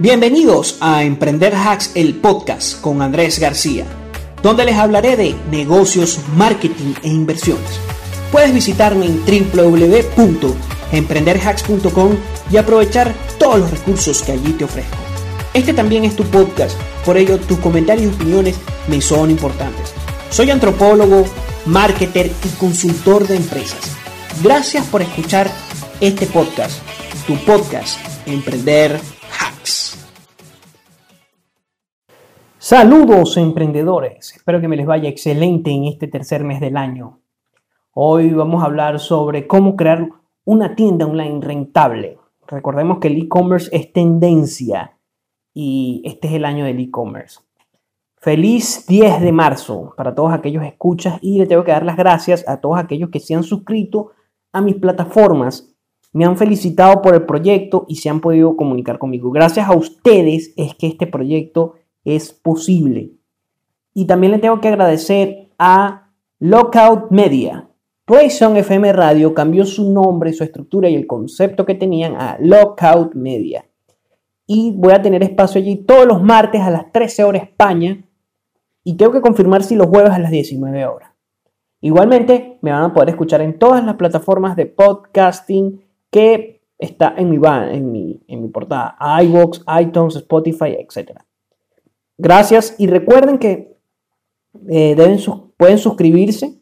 Bienvenidos a Emprender Hacks, el podcast con Andrés García, donde les hablaré de negocios, marketing e inversiones. Puedes visitarme en www.emprenderhacks.com y aprovechar todos los recursos que allí te ofrezco. Este también es tu podcast, por ello tus comentarios y opiniones me son importantes. Soy antropólogo, marketer y consultor de empresas. Gracias por escuchar este podcast, tu podcast, Emprender Saludos emprendedores, espero que me les vaya excelente en este tercer mes del año. Hoy vamos a hablar sobre cómo crear una tienda online rentable. Recordemos que el e-commerce es tendencia y este es el año del e-commerce. Feliz 10 de marzo para todos aquellos escuchas y le tengo que dar las gracias a todos aquellos que se han suscrito a mis plataformas, me han felicitado por el proyecto y se han podido comunicar conmigo. Gracias a ustedes es que este proyecto es posible. Y también le tengo que agradecer a Lockout Media. Poison FM Radio cambió su nombre, su estructura y el concepto que tenían a Lockout Media. Y voy a tener espacio allí todos los martes a las 13 horas España. Y tengo que confirmar si los jueves a las 19 horas. Igualmente, me van a poder escuchar en todas las plataformas de podcasting que está en mi, en mi, en mi portada, iVoox, iTunes, Spotify, etc. Gracias y recuerden que eh, deben pueden suscribirse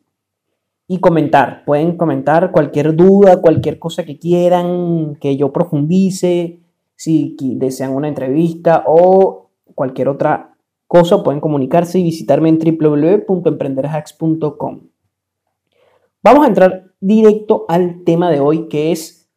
y comentar. Pueden comentar cualquier duda, cualquier cosa que quieran que yo profundice, si desean una entrevista o cualquier otra cosa, pueden comunicarse y visitarme en www.emprenderhacks.com. Vamos a entrar directo al tema de hoy que es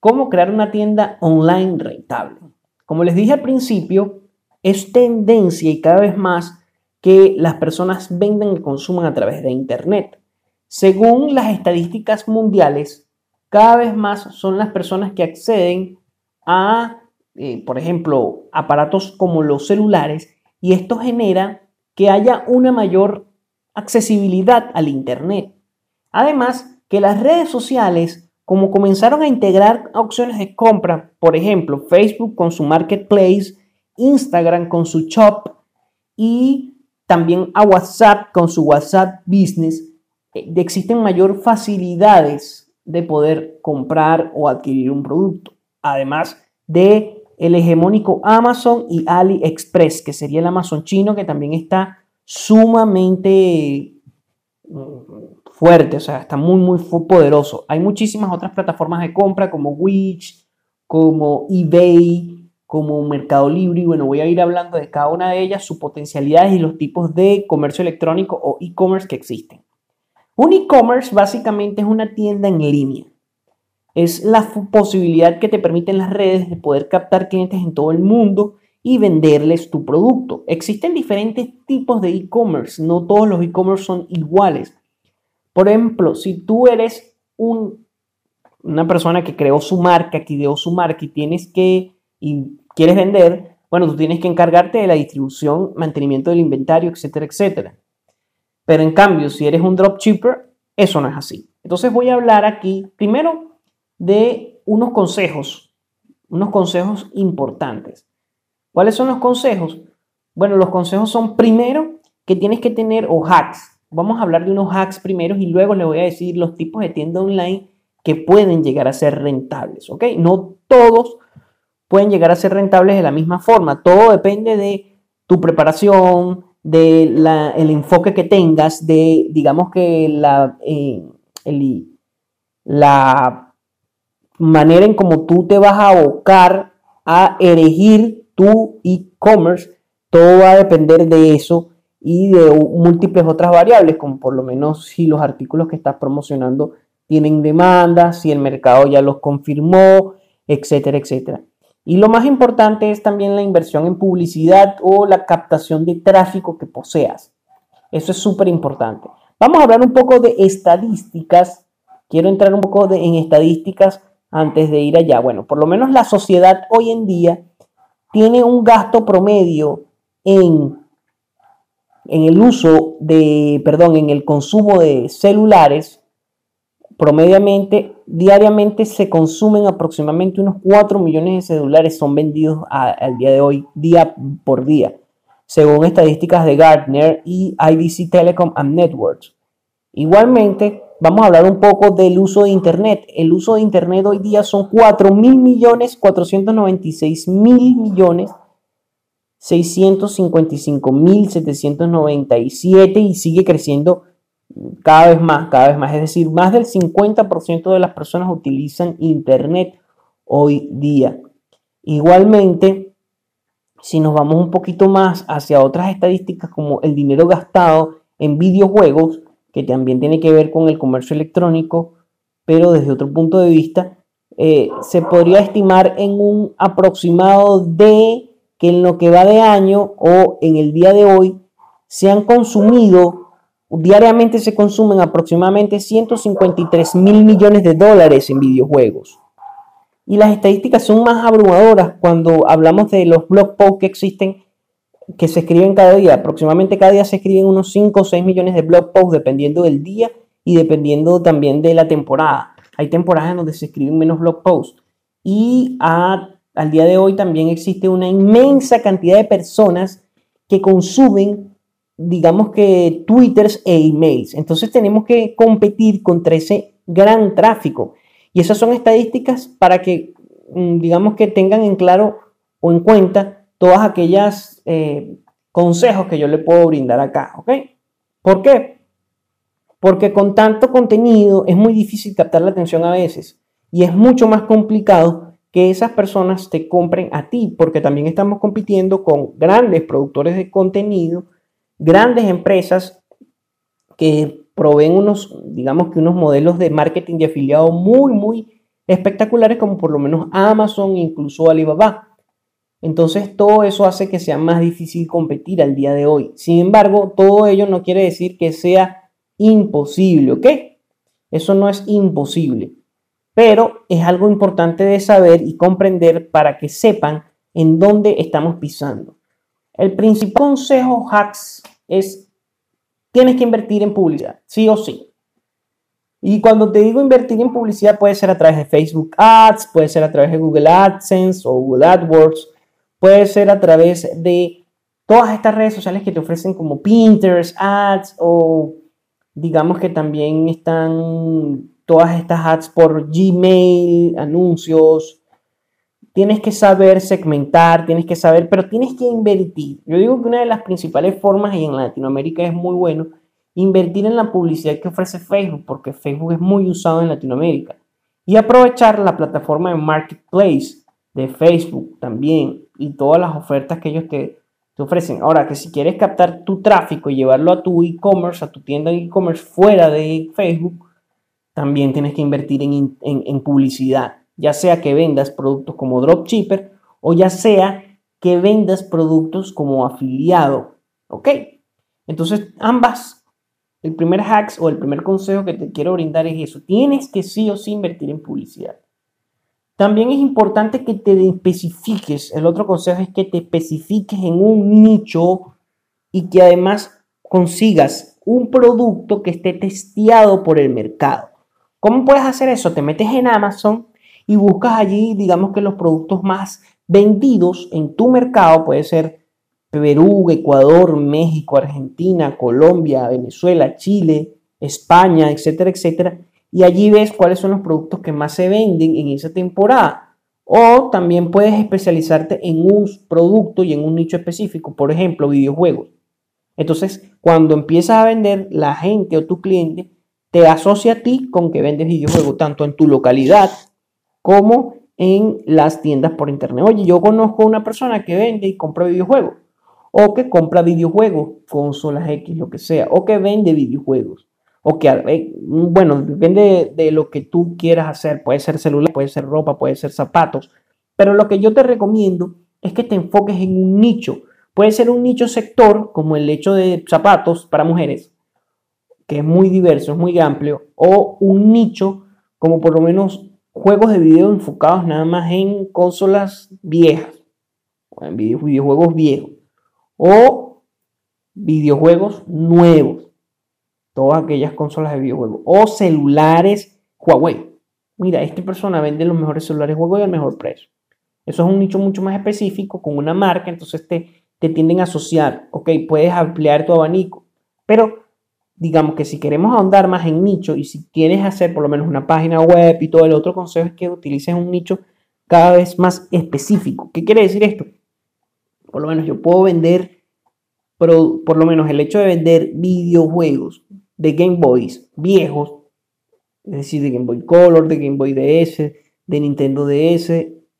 cómo crear una tienda online rentable. Como les dije al principio, es tendencia y cada vez más que las personas vendan y consuman a través de Internet. Según las estadísticas mundiales, cada vez más son las personas que acceden a, eh, por ejemplo, aparatos como los celulares y esto genera que haya una mayor accesibilidad al Internet. Además, que las redes sociales, como comenzaron a integrar opciones de compra, por ejemplo, Facebook con su marketplace, Instagram con su shop y también a WhatsApp con su WhatsApp Business, eh, existen mayor facilidades de poder comprar o adquirir un producto. Además de el hegemónico Amazon y AliExpress, que sería el Amazon chino, que también está sumamente mm, fuerte, o sea, está muy, muy poderoso. Hay muchísimas otras plataformas de compra como Wix, como eBay, como Mercado Libre y bueno, voy a ir hablando de cada una de ellas, sus potencialidades y los tipos de comercio electrónico o e-commerce que existen. Un e-commerce básicamente es una tienda en línea. Es la posibilidad que te permiten las redes de poder captar clientes en todo el mundo y venderles tu producto. Existen diferentes tipos de e-commerce, no todos los e-commerce son iguales. Por ejemplo, si tú eres un, una persona que creó su marca, que ideó su marca y tienes que quieres vender, bueno, tú tienes que encargarte de la distribución, mantenimiento del inventario, etcétera, etcétera. Pero en cambio, si eres un dropshipper, eso no es así. Entonces voy a hablar aquí primero de unos consejos, unos consejos importantes. ¿Cuáles son los consejos? Bueno, los consejos son primero que tienes que tener o hacks. Vamos a hablar de unos hacks primero y luego le voy a decir los tipos de tienda online que pueden llegar a ser rentables, ¿ok? No todos pueden llegar a ser rentables de la misma forma. Todo depende de tu preparación, del el enfoque que tengas, de, digamos que la, eh, la manera en cómo tú te vas a abocar a erigir tu e-commerce, todo va a depender de eso y de múltiples otras variables, como por lo menos si los artículos que estás promocionando tienen demanda, si el mercado ya los confirmó, etcétera, etcétera. Y lo más importante es también la inversión en publicidad o la captación de tráfico que poseas. Eso es súper importante. Vamos a hablar un poco de estadísticas. Quiero entrar un poco en estadísticas antes de ir allá. Bueno, por lo menos la sociedad hoy en día tiene un gasto promedio en, en el uso de, perdón, en el consumo de celulares promediamente, diariamente se consumen aproximadamente unos 4 millones de celulares, son vendidos al día de hoy, día por día, según estadísticas de Gartner y IDC Telecom and Networks. Igualmente, vamos a hablar un poco del uso de Internet. El uso de Internet hoy día son 4 mil millones, 496 mil millones, 655 mil 797 y sigue creciendo cada vez más, cada vez más. Es decir, más del 50% de las personas utilizan Internet hoy día. Igualmente, si nos vamos un poquito más hacia otras estadísticas como el dinero gastado en videojuegos, que también tiene que ver con el comercio electrónico, pero desde otro punto de vista, eh, se podría estimar en un aproximado de que en lo que va de año o en el día de hoy se han consumido Diariamente se consumen aproximadamente 153 mil millones de dólares en videojuegos. Y las estadísticas son más abrumadoras cuando hablamos de los blog posts que existen, que se escriben cada día. Aproximadamente cada día se escriben unos 5 o 6 millones de blog posts dependiendo del día y dependiendo también de la temporada. Hay temporadas en donde se escriben menos blog posts. Y al día de hoy también existe una inmensa cantidad de personas que consumen digamos que twitters e emails. Entonces tenemos que competir contra ese gran tráfico. Y esas son estadísticas para que, mm, digamos que tengan en claro o en cuenta todas aquellas eh, consejos que yo le puedo brindar acá. ¿Ok? ¿Por qué? Porque con tanto contenido es muy difícil captar la atención a veces. Y es mucho más complicado que esas personas te compren a ti, porque también estamos compitiendo con grandes productores de contenido grandes empresas que proveen unos, digamos que unos modelos de marketing de afiliado muy, muy espectaculares, como por lo menos Amazon incluso Alibaba. Entonces todo eso hace que sea más difícil competir al día de hoy. Sin embargo, todo ello no quiere decir que sea imposible, ¿ok? Eso no es imposible, pero es algo importante de saber y comprender para que sepan en dónde estamos pisando. El principal consejo hacks es, tienes que invertir en publicidad, sí o sí. Y cuando te digo invertir en publicidad puede ser a través de Facebook Ads, puede ser a través de Google AdSense o Google AdWords, puede ser a través de todas estas redes sociales que te ofrecen como Pinterest Ads o digamos que también están todas estas ads por Gmail, anuncios, tienes que saber segmentar, tienes que saber, pero tienes que invertir. Yo digo que una de las principales formas, y en Latinoamérica es muy bueno, invertir en la publicidad que ofrece Facebook, porque Facebook es muy usado en Latinoamérica. Y aprovechar la plataforma de Marketplace de Facebook también y todas las ofertas que ellos te, ofrecen. Ahora, que si quieres captar tu tráfico y llevarlo a tu e-commerce, a tu tienda de e-commerce fuera de Facebook, también tienes que invertir en publicidad ya sea que vendas productos como dropshipper o ya sea que vendas productos como afiliado. ¿Ok? Entonces, ambas, el primer hacks o el primer consejo que te quiero brindar es eso. Tienes que sí o sí invertir en publicidad. También es importante que te especifiques. El otro consejo es que te especifiques en un nicho y que además consigas un producto que esté testeado por el mercado. ¿Cómo puedes hacer eso? Te metes en Amazon y buscas allí, digamos que los productos más vendidos en tu mercado, puede ser Perú, Ecuador, México, Argentina, Colombia, Venezuela, Chile, España, etcétera, etcétera. Y allí ves cuáles son los productos que más se venden en esa temporada. O también puedes especializarte en un producto y en un nicho específico, por ejemplo, videojuegos. Entonces, cuando empiezas a vender, la gente o tu cliente te asocia a ti con que vendes videojuegos, tanto en tu localidad como en las tiendas por internet. Oye, yo conozco una persona que vende y compra videojuegos, o que compra videojuegos, consolas X, lo que sea, o que vende videojuegos, o que, eh, bueno, depende de, lo que tú quieras hacer, puede ser celular, puede ser ropa, puede ser zapatos, pero lo que yo te recomiendo es que te enfoques en un nicho. Puede ser un nicho sector, como el hecho de zapatos para mujeres, que es muy diverso, es muy amplio, o un nicho como por lo menos juegos de video enfocados nada más en consolas viejas, o en videojuegos viejos, o videojuegos nuevos, todas aquellas consolas de videojuegos, o celulares Huawei. Mira, esta persona vende los mejores celulares Huawei al mejor precio. Eso es un nicho mucho más específico con una marca, entonces te, te tienden a asociar, ok, puedes ampliar tu abanico, pero digamos que si queremos ahondar más en nicho y si quieres hacer por lo menos una página web y todo el otro consejo es que utilices un nicho cada vez más específico. ¿Qué quiere decir esto? Por lo menos yo puedo vender, por, por lo menos el hecho de vender videojuegos de Game Boys viejos, es decir, de Game Boy Color, de Game Boy DS, de Nintendo DS,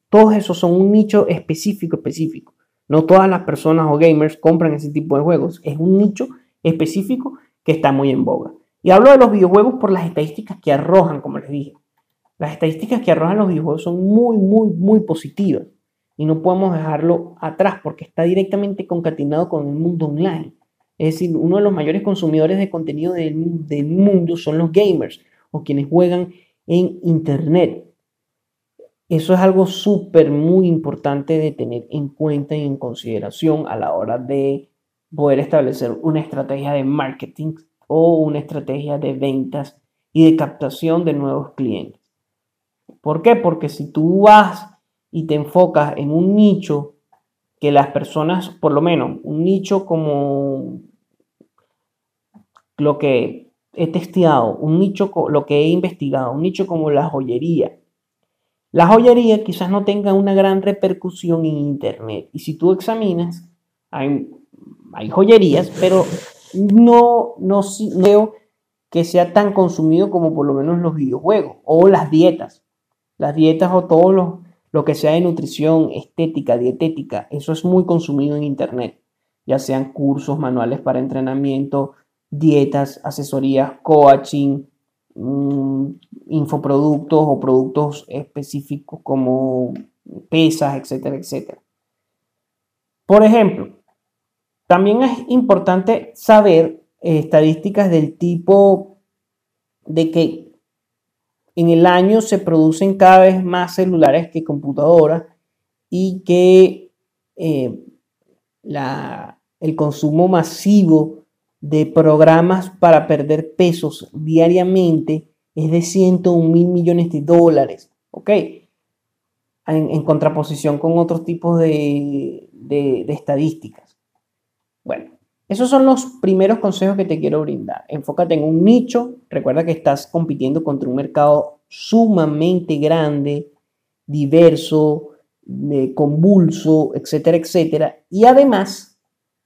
todos esos son un nicho específico, específico. No todas las personas o gamers compran ese tipo de juegos. Es un nicho específico que está muy en boga. Y hablo de los videojuegos por las estadísticas que arrojan, como les dije. Las estadísticas que arrojan los videojuegos son muy, muy, muy positivas. Y no podemos dejarlo atrás porque está directamente concatenado con el mundo online. Es decir, uno de los mayores consumidores de contenido del, del mundo son los gamers o quienes juegan en Internet. Eso es algo súper, muy importante de tener en cuenta y en consideración a la hora de poder establecer una estrategia de marketing o una estrategia de ventas y de captación de nuevos clientes. ¿Por qué? Porque si tú vas y te enfocas en un nicho que las personas, por lo menos, un nicho como lo que he testeado, un nicho, lo que he investigado, un nicho como la joyería. La joyería quizás no tenga una gran repercusión en Internet. Y si tú examinas, hay hay joyerías, pero no, no, veo que sea tan consumido como por lo menos los videojuegos o las dietas. Las dietas o todo lo, lo que sea de nutrición, estética, dietética, eso es muy consumido en Internet, ya sean cursos, manuales para entrenamiento, dietas, asesorías, coaching, mm, infoproductos o productos específicos como pesas, etcétera, etcétera. Por ejemplo, también es importante saber eh, estadísticas del tipo de que en el año se producen cada vez más celulares que computadoras y que eh, el consumo masivo de programas para perder pesos diariamente es de 101 mil millones de dólares. ¿Ok? En, contraposición con otros tipos de estadísticas. Bueno, esos son los primeros consejos que te quiero brindar. Enfócate en un nicho. Recuerda que estás compitiendo contra un mercado sumamente grande, diverso, convulso, etcétera, etcétera. Y además,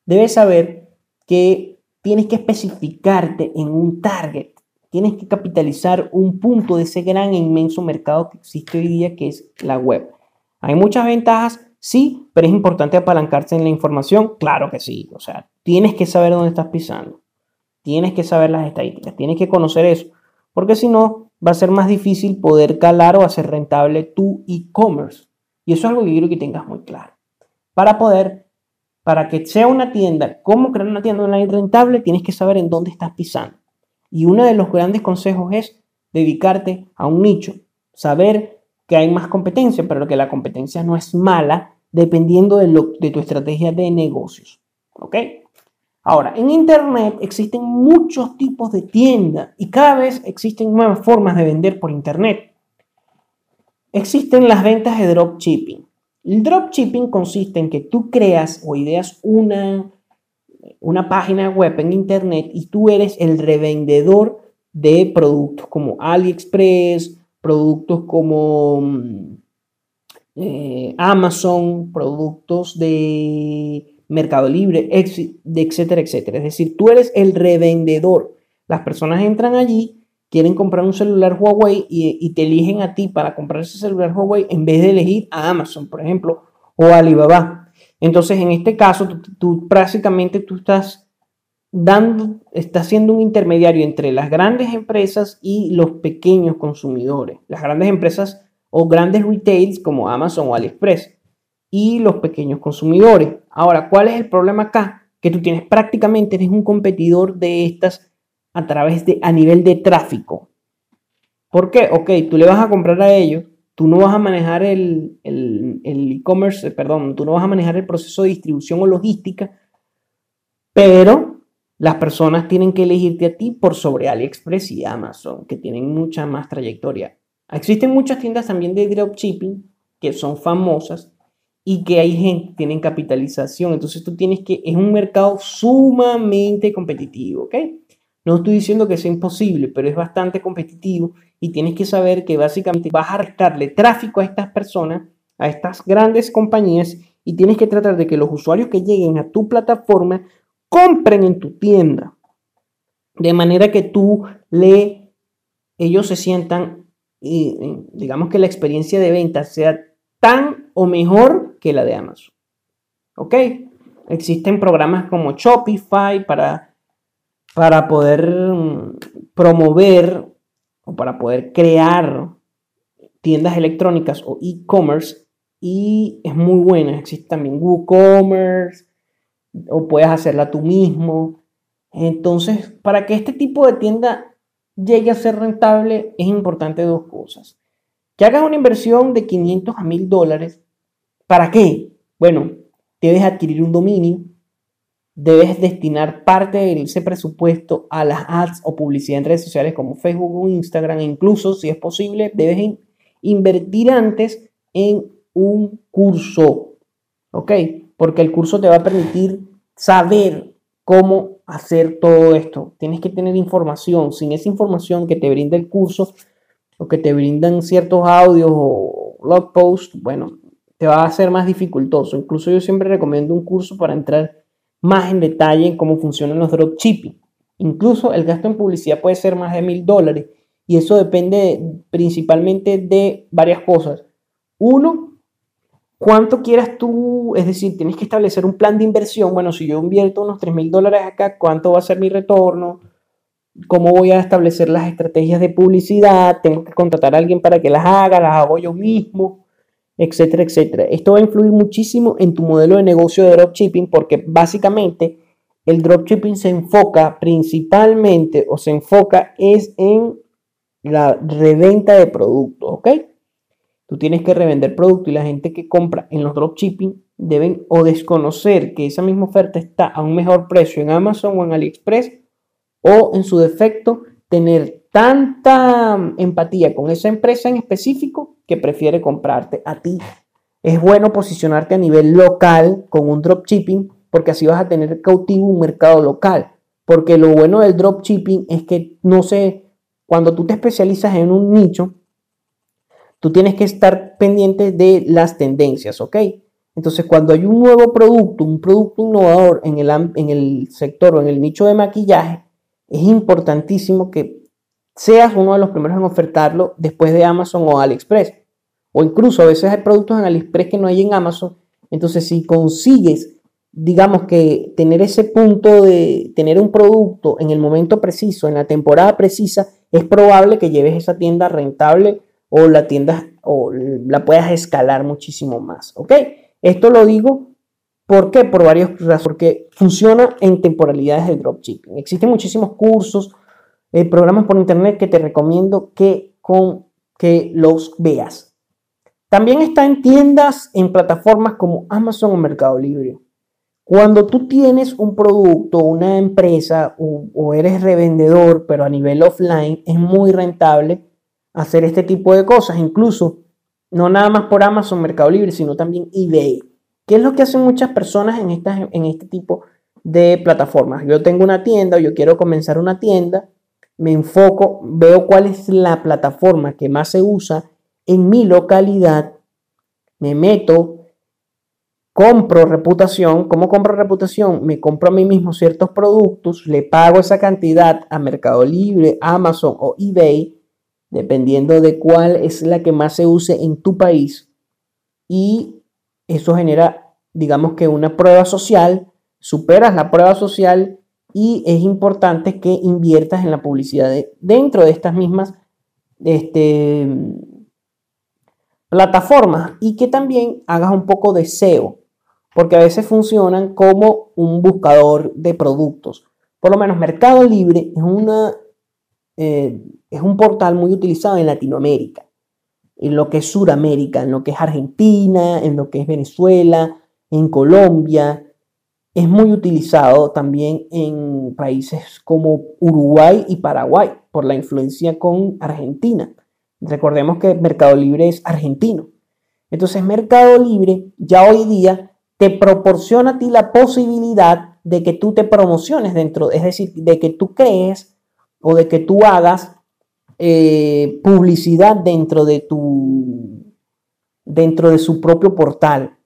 debes saber que tienes que especificarte en un target. Tienes que capitalizar un punto de ese gran e inmenso mercado que existe hoy día, que es la web. Hay muchas ventajas Sí, pero es importante apalancarse en la información. Claro que sí. O sea, tienes que saber dónde estás pisando. Tienes que saber las estadísticas. Tienes que conocer eso. Porque si no, va a ser más difícil poder calar o hacer rentable tu e-commerce. Y eso es algo que quiero que tengas muy claro. Para poder, para que sea una tienda, cómo crear una tienda online rentable, tienes que saber en dónde estás pisando. Y uno de los grandes consejos es dedicarte a un nicho. Saber que hay más competencia, pero que la competencia no es mala, dependiendo de, tu estrategia de negocios. ¿Ok? Ahora, en Internet existen muchos tipos de tiendas y cada vez existen nuevas formas de vender por Internet. Existen las ventas de dropshipping. El dropshipping consiste en que tú creas o ideas una, una página web en Internet y tú eres el revendedor de productos como AliExpress, productos como mm, eh, Amazon, productos de Mercado Libre, etcétera, etcétera. Es decir, tú eres el revendedor. Las personas entran allí, quieren comprar un celular Huawei y, te eligen a ti para comprar ese celular Huawei en vez de elegir a Amazon, por ejemplo, o Alibaba. Entonces, en este caso, tú prácticamente tú estás dando, estás siendo un intermediario entre las grandes empresas y los pequeños consumidores. Las grandes empresas o grandes retails como Amazon o AliExpress y los pequeños consumidores. Ahora, ¿cuál es el problema acá? Que tú tienes prácticamente, eres un competidor de estas a través de, a nivel de tráfico. ¿Por qué? Ok, tú le vas a comprar a ellos, tú no vas a manejar el e-commerce, perdón, tú no vas a manejar el proceso de distribución o logística, pero las personas tienen que elegirte a ti por sobre AliExpress y Amazon, que tienen mucha más trayectoria. Existen muchas tiendas también de dropshipping que son famosas y que hay gente tienen capitalización. Entonces tú tienes que, es un mercado sumamente competitivo, ¿ok? No estoy diciendo que sea imposible, pero es bastante competitivo y tienes que saber que básicamente vas a restarle tráfico a estas personas, a estas grandes compañías y tienes que tratar de que los usuarios que lleguen a tu plataforma compren en tu tienda. De manera que tú le, ellos se sientan, y, digamos que la experiencia de venta sea tan o mejor que la de Amazon. ¿Ok? Existen programas como Shopify para, para poder mm, promover o para poder crear tiendas electrónicas o e-commerce y es muy buena. Existe también WooCommerce, o puedes hacerla tú mismo. Entonces, para que este tipo de tienda llegue a ser rentable, es importante dos cosas. Que hagas una inversión de 500 a 1000 dólares. ¿Para qué? Bueno, debes adquirir un dominio, debes destinar parte de ese presupuesto a las ads o publicidad en redes sociales como Facebook o Instagram, incluso, si es posible, debes invertir antes en un curso. ¿Ok? Porque el curso te va a permitir saber cómo hacer todo esto. Tienes que tener información. Sin esa información que te brinda el curso o que te brindan ciertos audios o blog posts, bueno, te va a ser más dificultoso. Incluso yo siempre recomiendo un curso para entrar más en detalle en cómo funcionan los dropshipping. Incluso el gasto en publicidad puede ser más de mil dólares y eso depende principalmente de varias cosas. Uno, ¿Cuánto quieras tú? Es decir, tienes que establecer un plan de inversión. Bueno, si yo invierto unos 3 mil dólares acá, ¿cuánto va a ser mi retorno? ¿Cómo voy a establecer las estrategias de publicidad? ¿Tengo que contratar a alguien para que las haga? ¿Las hago yo mismo? Etcétera, etcétera. Esto va a influir muchísimo en tu modelo de negocio de dropshipping porque básicamente el dropshipping se enfoca principalmente o se enfoca es en la reventa de productos, ¿ok? Tú tienes que revender producto y la gente que compra en los dropshipping deben o desconocer que esa misma oferta está a un mejor precio en Amazon o en AliExpress o en su defecto tener tanta empatía con esa empresa en específico que prefiere comprarte a ti. Es bueno posicionarte a nivel local con un dropshipping porque así vas a tener cautivo un mercado local. Porque lo bueno del dropshipping es que no sé, cuando tú te especializas en un nicho, tú tienes que estar pendiente de las tendencias, ¿ok? Entonces, cuando hay un nuevo producto, un producto innovador en el, en el sector o en el nicho de maquillaje, es importantísimo que seas uno de los primeros en ofertarlo después de Amazon o AliExpress. O incluso a veces hay productos en AliExpress que no hay en Amazon. Entonces, si consigues, digamos que tener ese punto de tener un producto en el momento preciso, en la temporada precisa, es probable que lleves esa tienda rentable o la tienda o la puedas escalar muchísimo más, ¿ok? Esto lo digo ¿por qué? Por varias razones, porque funciona en temporalidades de dropshipping. Existen muchísimos cursos, eh, programas por internet que te recomiendo que, con, que los veas. También está en tiendas, en plataformas como Amazon o Mercado Libre. Cuando tú tienes un producto, una empresa o eres revendedor, pero a nivel offline, es muy rentable hacer este tipo de cosas, incluso no nada más por Amazon, Mercado Libre, sino también eBay. ¿Qué es lo que hacen muchas personas en, estas, en este tipo de plataformas? Yo tengo una tienda o yo quiero comenzar una tienda, me enfoco, veo cuál es la plataforma que más se usa en mi localidad, me meto, compro reputación. ¿Cómo compro reputación? Me compro a mí mismo ciertos productos, le pago esa cantidad a Mercado Libre, Amazon o eBay dependiendo de cuál es la que más se use en tu país. Y eso genera, digamos que una prueba social, superas la prueba social y es importante que inviertas en la publicidad dentro de estas mismas este, plataformas y que también hagas un poco de SEO, porque a veces funcionan como un buscador de productos. Por lo menos Mercado Libre es una eh, es un portal muy utilizado en Latinoamérica, en lo que es Suramérica, en lo que es Argentina, en lo que es Venezuela, en Colombia. es muy utilizado también en países como Uruguay y Paraguay por la influencia con Argentina. Recordemos que Mercado Libre es argentino. Entonces Mercado Libre ya hoy día te proporciona a ti la posibilidad de que tú te promociones dentro, es decir, de que tú crees o de que tú hagas eh, publicidad dentro de tu dentro de su propio portal.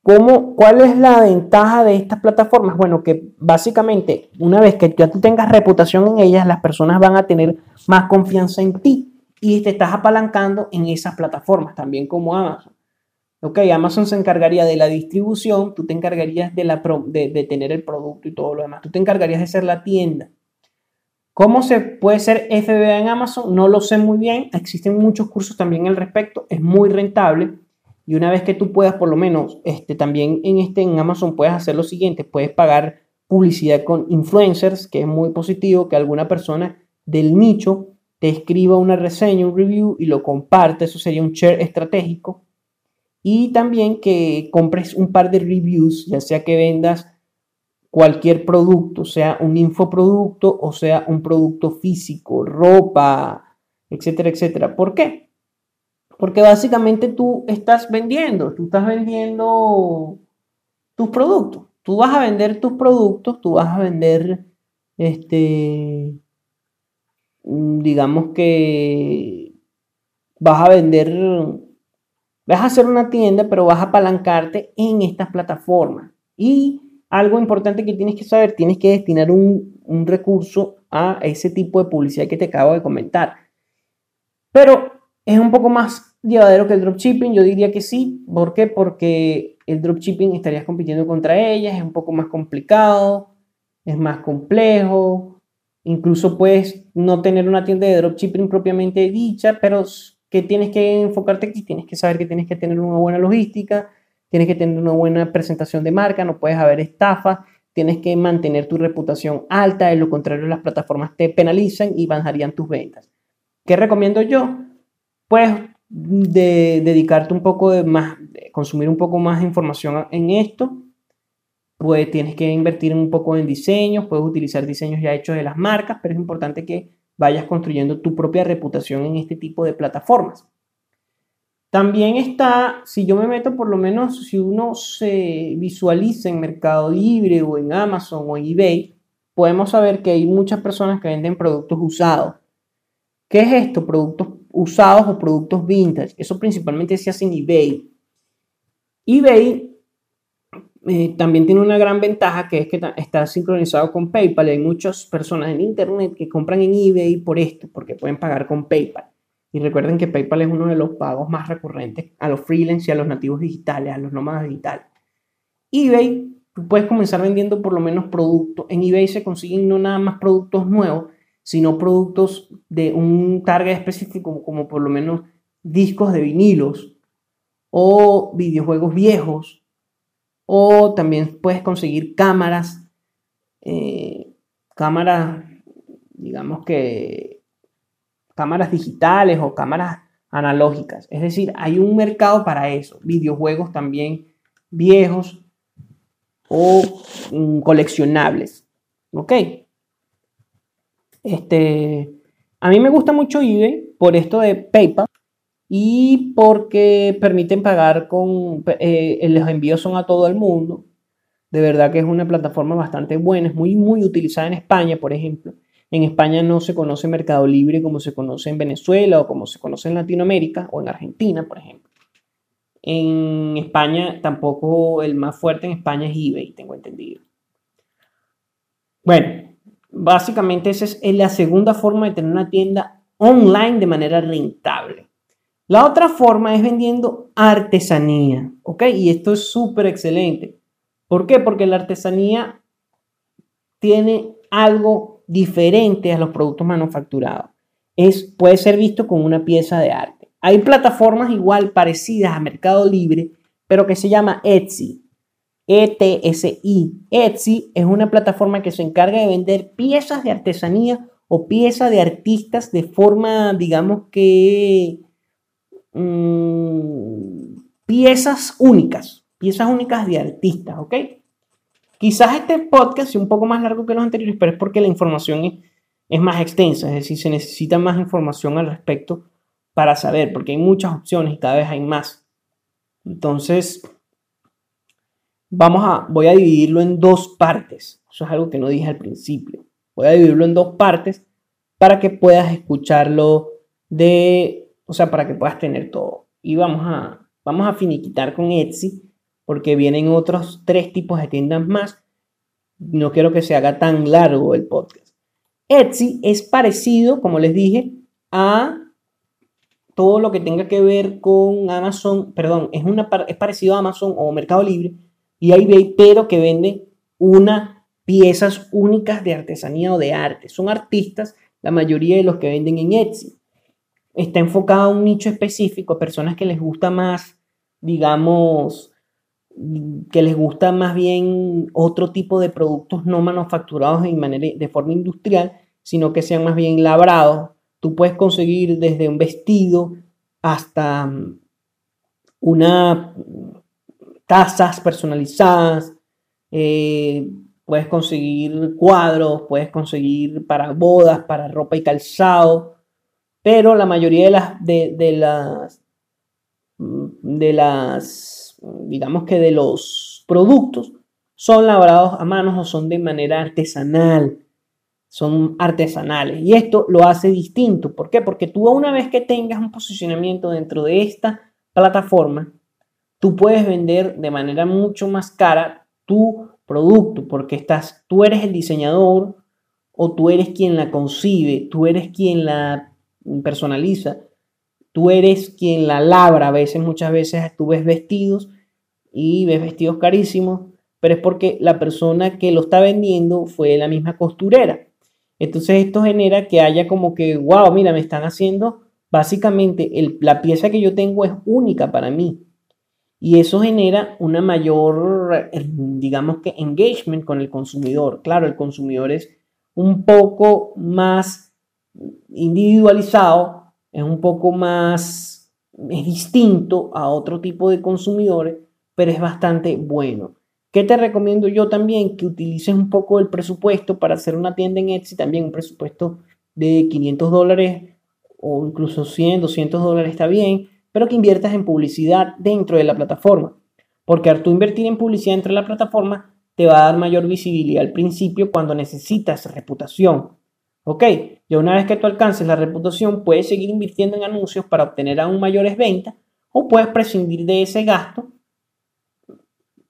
¿Cómo, ¿Cuál es la ventaja de estas plataformas? Bueno, que básicamente una vez que ya tú tengas reputación en ellas, las personas van a tener más confianza en ti y te estás apalancando en esas plataformas, también como Amazon. Ok, Amazon se encargaría de la distribución, tú te encargarías de, la de, de tener el producto y todo lo demás, tú te encargarías de ser la tienda. ¿Cómo se puede ser FBA en Amazon? No lo sé muy bien, existen muchos cursos también al respecto, es muy rentable. Y una vez que tú puedas, por lo menos, este, también en, este, en Amazon puedes hacer lo siguiente, puedes pagar publicidad con influencers, que es muy positivo, que alguna persona del nicho te escriba una reseña, un review y lo comparte, eso sería un share estratégico. Y también que compres un par de reviews, ya sea que vendas cualquier producto, sea un infoproducto o sea un producto físico, ropa, etcétera, etcétera. ¿Por qué? Porque básicamente tú estás vendiendo, tú estás vendiendo tus productos. Tú vas a vender tus productos, tú vas a vender, este, digamos que vas a vender, vas a hacer una tienda, pero vas a apalancarte en estas plataformas. Y algo importante que tienes que saber, tienes que destinar un, un recurso a ese tipo de publicidad que te acabo de comentar. Pero es un poco más llevadero que el dropshipping, yo diría que sí. ¿Por qué? Porque el dropshipping estarías compitiendo contra ellas, es un poco más complicado, es más complejo. Incluso puedes no tener una tienda de dropshipping propiamente dicha, pero que tienes que enfocarte aquí, tienes que saber que tienes que tener una buena logística, tienes que tener una buena presentación de marca, no puedes haber estafa, tienes que mantener tu reputación alta, de lo contrario las plataformas te penalizan y bajarían tus ventas. ¿Qué recomiendo yo? pues de dedicarte un poco más, de consumir un poco más de información en esto, pues tienes que invertir un poco en diseños, puedes utilizar diseños ya hechos de las marcas, pero es importante que vayas construyendo tu propia reputación en este tipo de plataformas. También está, si yo me meto por lo menos, si uno se visualiza en Mercado Libre o en Amazon o en eBay, podemos saber que hay muchas personas que venden productos usados. ¿Qué es esto? Productos usados o productos vintage. Eso principalmente se hace en eBay. eBay eh, también tiene una gran ventaja que es que está sincronizado con PayPal. Hay muchas personas en Internet que compran en eBay por esto, porque pueden pagar con PayPal. Y recuerden que PayPal es uno de los pagos más recurrentes a los freelance y a los nativos digitales, a los nómadas digitales. eBay, tú puedes comenzar vendiendo por lo menos productos. En eBay se consiguen no nada más productos nuevos, sino productos de un target específico, como por lo menos discos de vinilos o videojuegos viejos, o también puedes conseguir cámaras, eh, cámaras, digamos que cámaras digitales o cámaras analógicas. Es decir, hay un mercado para eso, videojuegos también viejos o mm, coleccionables. ¿Ok? Este, a mí me gusta mucho eBay por esto de PayPal y porque permiten pagar con, eh, los envíos son a todo el mundo. De verdad que es una plataforma bastante buena, es muy, muy utilizada en España, por ejemplo. En España no se conoce Mercado Libre como se conoce en Venezuela o como se conoce en Latinoamérica o en Argentina, por ejemplo. En España tampoco el más fuerte en España es eBay, tengo entendido. Bueno, Básicamente esa es la segunda forma de tener una tienda online de manera rentable. La otra forma es vendiendo artesanía, ¿ok? Y esto es súper excelente. ¿Por qué? Porque la artesanía tiene algo diferente a los productos manufacturados. Es, puede ser visto como una pieza de arte. Hay plataformas igual parecidas a Mercado Libre, pero que se llama Etsy. ETSI. Etsy es una plataforma que se encarga de vender piezas de artesanía o piezas de artistas de forma, digamos que, mm, piezas únicas, piezas únicas de artistas, ¿ok? Quizás este podcast sea un poco más largo que los anteriores, pero es porque la información es, más extensa, es decir, se necesita más información al respecto para saber, porque hay muchas opciones y cada vez hay más. Entonces, vamos a, voy a dividirlo en dos partes. Eso es algo que no dije al principio. Voy a dividirlo en dos partes para que puedas escucharlo de, o sea, para que puedas tener todo. Y vamos a, vamos a finiquitar con Etsy porque vienen otros tres tipos de tiendas más. No quiero que se haga tan largo el podcast. Etsy es parecido, como les dije, a todo lo que tenga que ver con Amazon, perdón, es, una, es parecido a Amazon o Mercado Libre y eBay, pero que vende una piezas únicas de artesanía o de arte. Son artistas, la mayoría de los que venden en Etsy. Está enfocado a un nicho específico, personas que les gusta más, digamos, que les gusta más bien otro tipo de productos no manufacturados de, manera, de forma industrial, sino que sean más bien labrados. Tú puedes conseguir desde un vestido hasta mm, una tazas personalizadas, eh, puedes conseguir cuadros, puedes conseguir para bodas, para ropa y calzado, pero la mayoría de las, de las, mm, de las digamos que de los productos, son labrados a manos o son de manera artesanal. Son artesanales. Y esto lo hace distinto. ¿Por qué? Porque tú una vez que tengas un posicionamiento dentro de esta plataforma, tú puedes vender de manera mucho más cara tu producto, porque estás, tú eres el diseñador o tú eres quien la concibe, tú eres quien la personaliza, tú eres quien la labra. A veces, muchas veces tú ves vestidos y ves vestidos carísimos, pero es porque la persona que lo está vendiendo fue la misma costurera. Entonces esto genera que haya como que, wow, mira, me están haciendo, básicamente la pieza que yo tengo es única para mí. Y eso genera una mayor, digamos que, engagement con el consumidor. Claro, el consumidor es un poco más individualizado, es un poco más, es distinto a otro tipo de consumidores pero es bastante bueno. ¿Qué te recomiendo yo también? Que utilices un poco el presupuesto para hacer una tienda en Etsy, también un presupuesto de 500 dólares o incluso 100, 200 dólares está bien, pero que inviertas en publicidad dentro de la plataforma. Porque al tú invertir en publicidad dentro de la plataforma, te va a dar mayor visibilidad al principio cuando necesitas reputación. Ok, ya una vez que tú alcances la reputación, puedes seguir invirtiendo en anuncios para obtener aún mayores ventas o puedes prescindir de ese gasto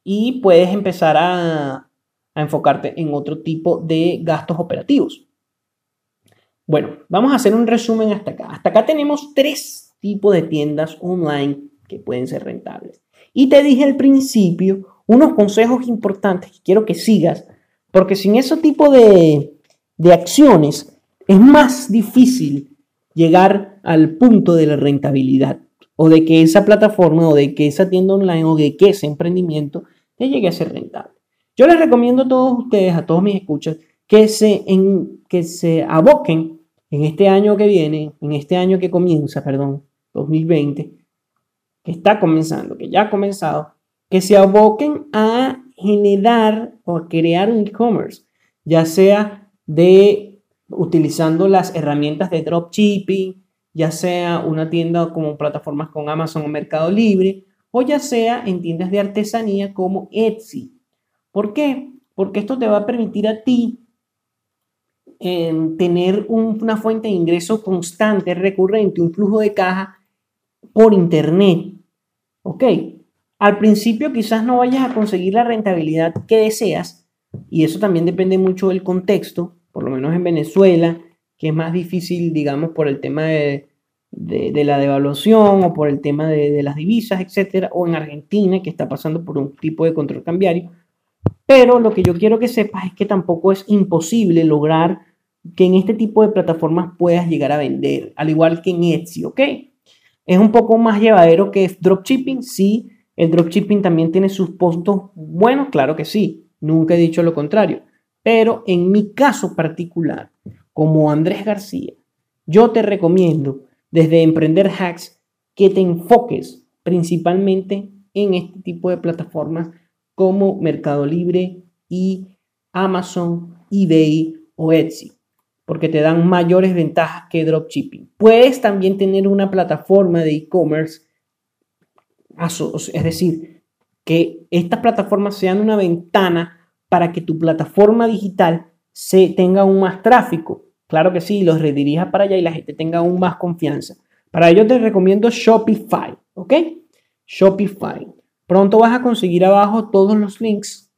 y puedes empezar a, enfocarte en otro tipo de gastos operativos. Bueno, vamos a hacer un resumen hasta acá. Hasta acá tenemos tres tipos de tiendas online que pueden ser rentables. Y te dije al principio unos consejos importantes que quiero que sigas, porque sin ese tipo de, de acciones es más difícil llegar al punto de la rentabilidad o de que esa plataforma o de que esa tienda online o de que ese emprendimiento llegue a ser rentable. Yo les recomiendo a todos ustedes, a todos mis escuchas, que se, en, que se aboquen en este año que viene, en este año que comienza, perdón, 2020, que está comenzando, que ya ha comenzado, que se aboquen a generar o a crear un e-commerce, ya sea de utilizando las herramientas de dropshipping, ya sea una tienda como plataformas con Amazon o Mercado Libre, o ya sea en tiendas de artesanía como Etsy. ¿Por qué? Porque esto te va a permitir a ti em, tener una fuente de ingreso constante, recurrente, un flujo de caja por internet. ¿Ok? Al principio quizás no vayas a conseguir la rentabilidad que deseas y eso también depende mucho del contexto, por lo menos en Venezuela, que es más difícil, digamos, por el tema de, de, la devaluación o por el tema de, las divisas, etcétera, o en Argentina, que está pasando por un tipo de control cambiario. Pero lo que yo quiero que sepas es que tampoco es imposible lograr que en este tipo de plataformas puedas llegar a vender, al igual que en Etsy, ¿ok? Es un poco más llevadero que dropshipping, sí. El dropshipping también tiene sus puntos buenos, claro que sí. Nunca he dicho lo contrario. Pero en mi caso particular, como Andrés García, yo te recomiendo desde Emprender Hacks, que te enfoques principalmente en este tipo de plataformas como Mercado Libre, y Amazon, eBay o Etsy, porque te dan mayores ventajas que dropshipping. Puedes también tener una plataforma de e-commerce, es decir, que estas plataformas sean una ventana para que tu plataforma digital se tenga aún más tráfico. Claro que sí, los redirija para allá y la gente tenga aún más confianza. Para ello te recomiendo Shopify, ¿ok? Shopify. Pronto vas a conseguir abajo todos los links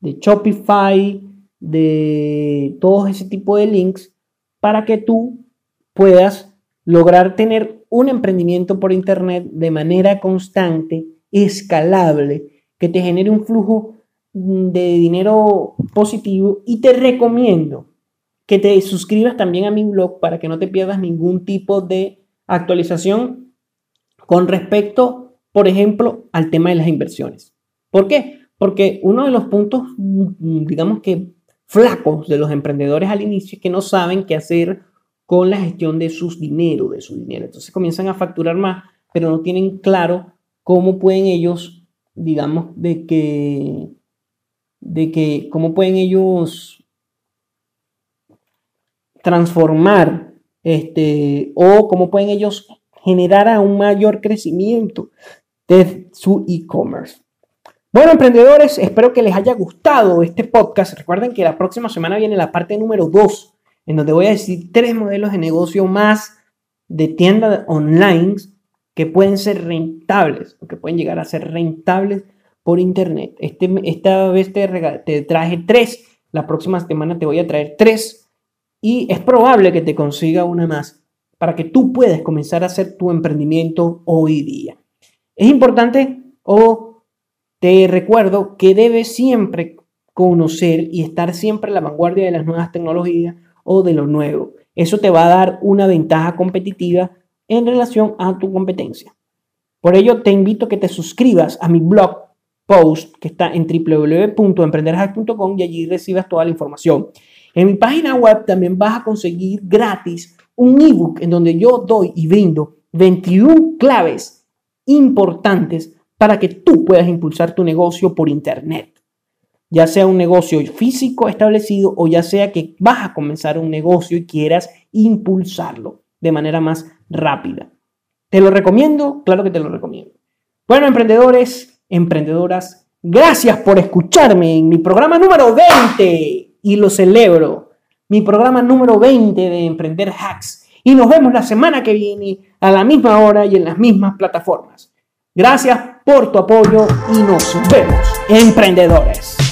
de Shopify, de todo ese tipo de links para que tú puedas lograr tener un emprendimiento por internet de manera constante, escalable, que te genere un flujo de dinero positivo y te recomiendo que te suscribas también a mi blog para que no te pierdas ningún tipo de actualización con respecto, por ejemplo, al tema de las inversiones. ¿Por qué? Porque uno de los puntos, digamos que flacos de los emprendedores al inicio es que no saben qué hacer con la gestión de sus dinero, de su dinero. Entonces comienzan a facturar más, pero no tienen claro cómo pueden ellos, digamos, de que, de que, cómo pueden ellos transformar este, o cómo pueden ellos generar un mayor crecimiento de su e-commerce. Bueno, emprendedores, espero que les haya gustado este podcast. Recuerden que la próxima semana viene la parte número 2, en donde voy a decir tres modelos de negocio más de tienda online que pueden ser rentables o que pueden llegar a ser rentables internet. Este, esta vez te, te traje tres, la próxima semana te voy a traer tres y es probable que te consiga una más para que tú puedas comenzar a hacer tu emprendimiento hoy día. Es importante o te recuerdo que debes siempre conocer y estar siempre a la vanguardia de las nuevas tecnologías o de lo nuevo. Eso te va a dar una ventaja competitiva en relación a tu competencia. Por ello, te invito a que te suscribas a mi blog post que está en www.emprenderhack.com y allí recibas toda la información. En mi página web también vas a conseguir gratis un ebook en donde yo doy y brindo 21 claves importantes para que tú puedas impulsar tu negocio por Internet. Ya sea un negocio físico establecido o ya sea que vas a comenzar un negocio y quieras impulsarlo de manera más rápida. ¿Te lo recomiendo? Claro que te lo recomiendo. Bueno, emprendedores, emprendedoras, gracias por escucharme en mi programa número 20 y lo celebro. Mi programa número 20 de Emprender Hacks. Y nos vemos la semana que viene a la misma hora y en las mismas plataformas. Gracias por tu apoyo y nos vemos, emprendedores.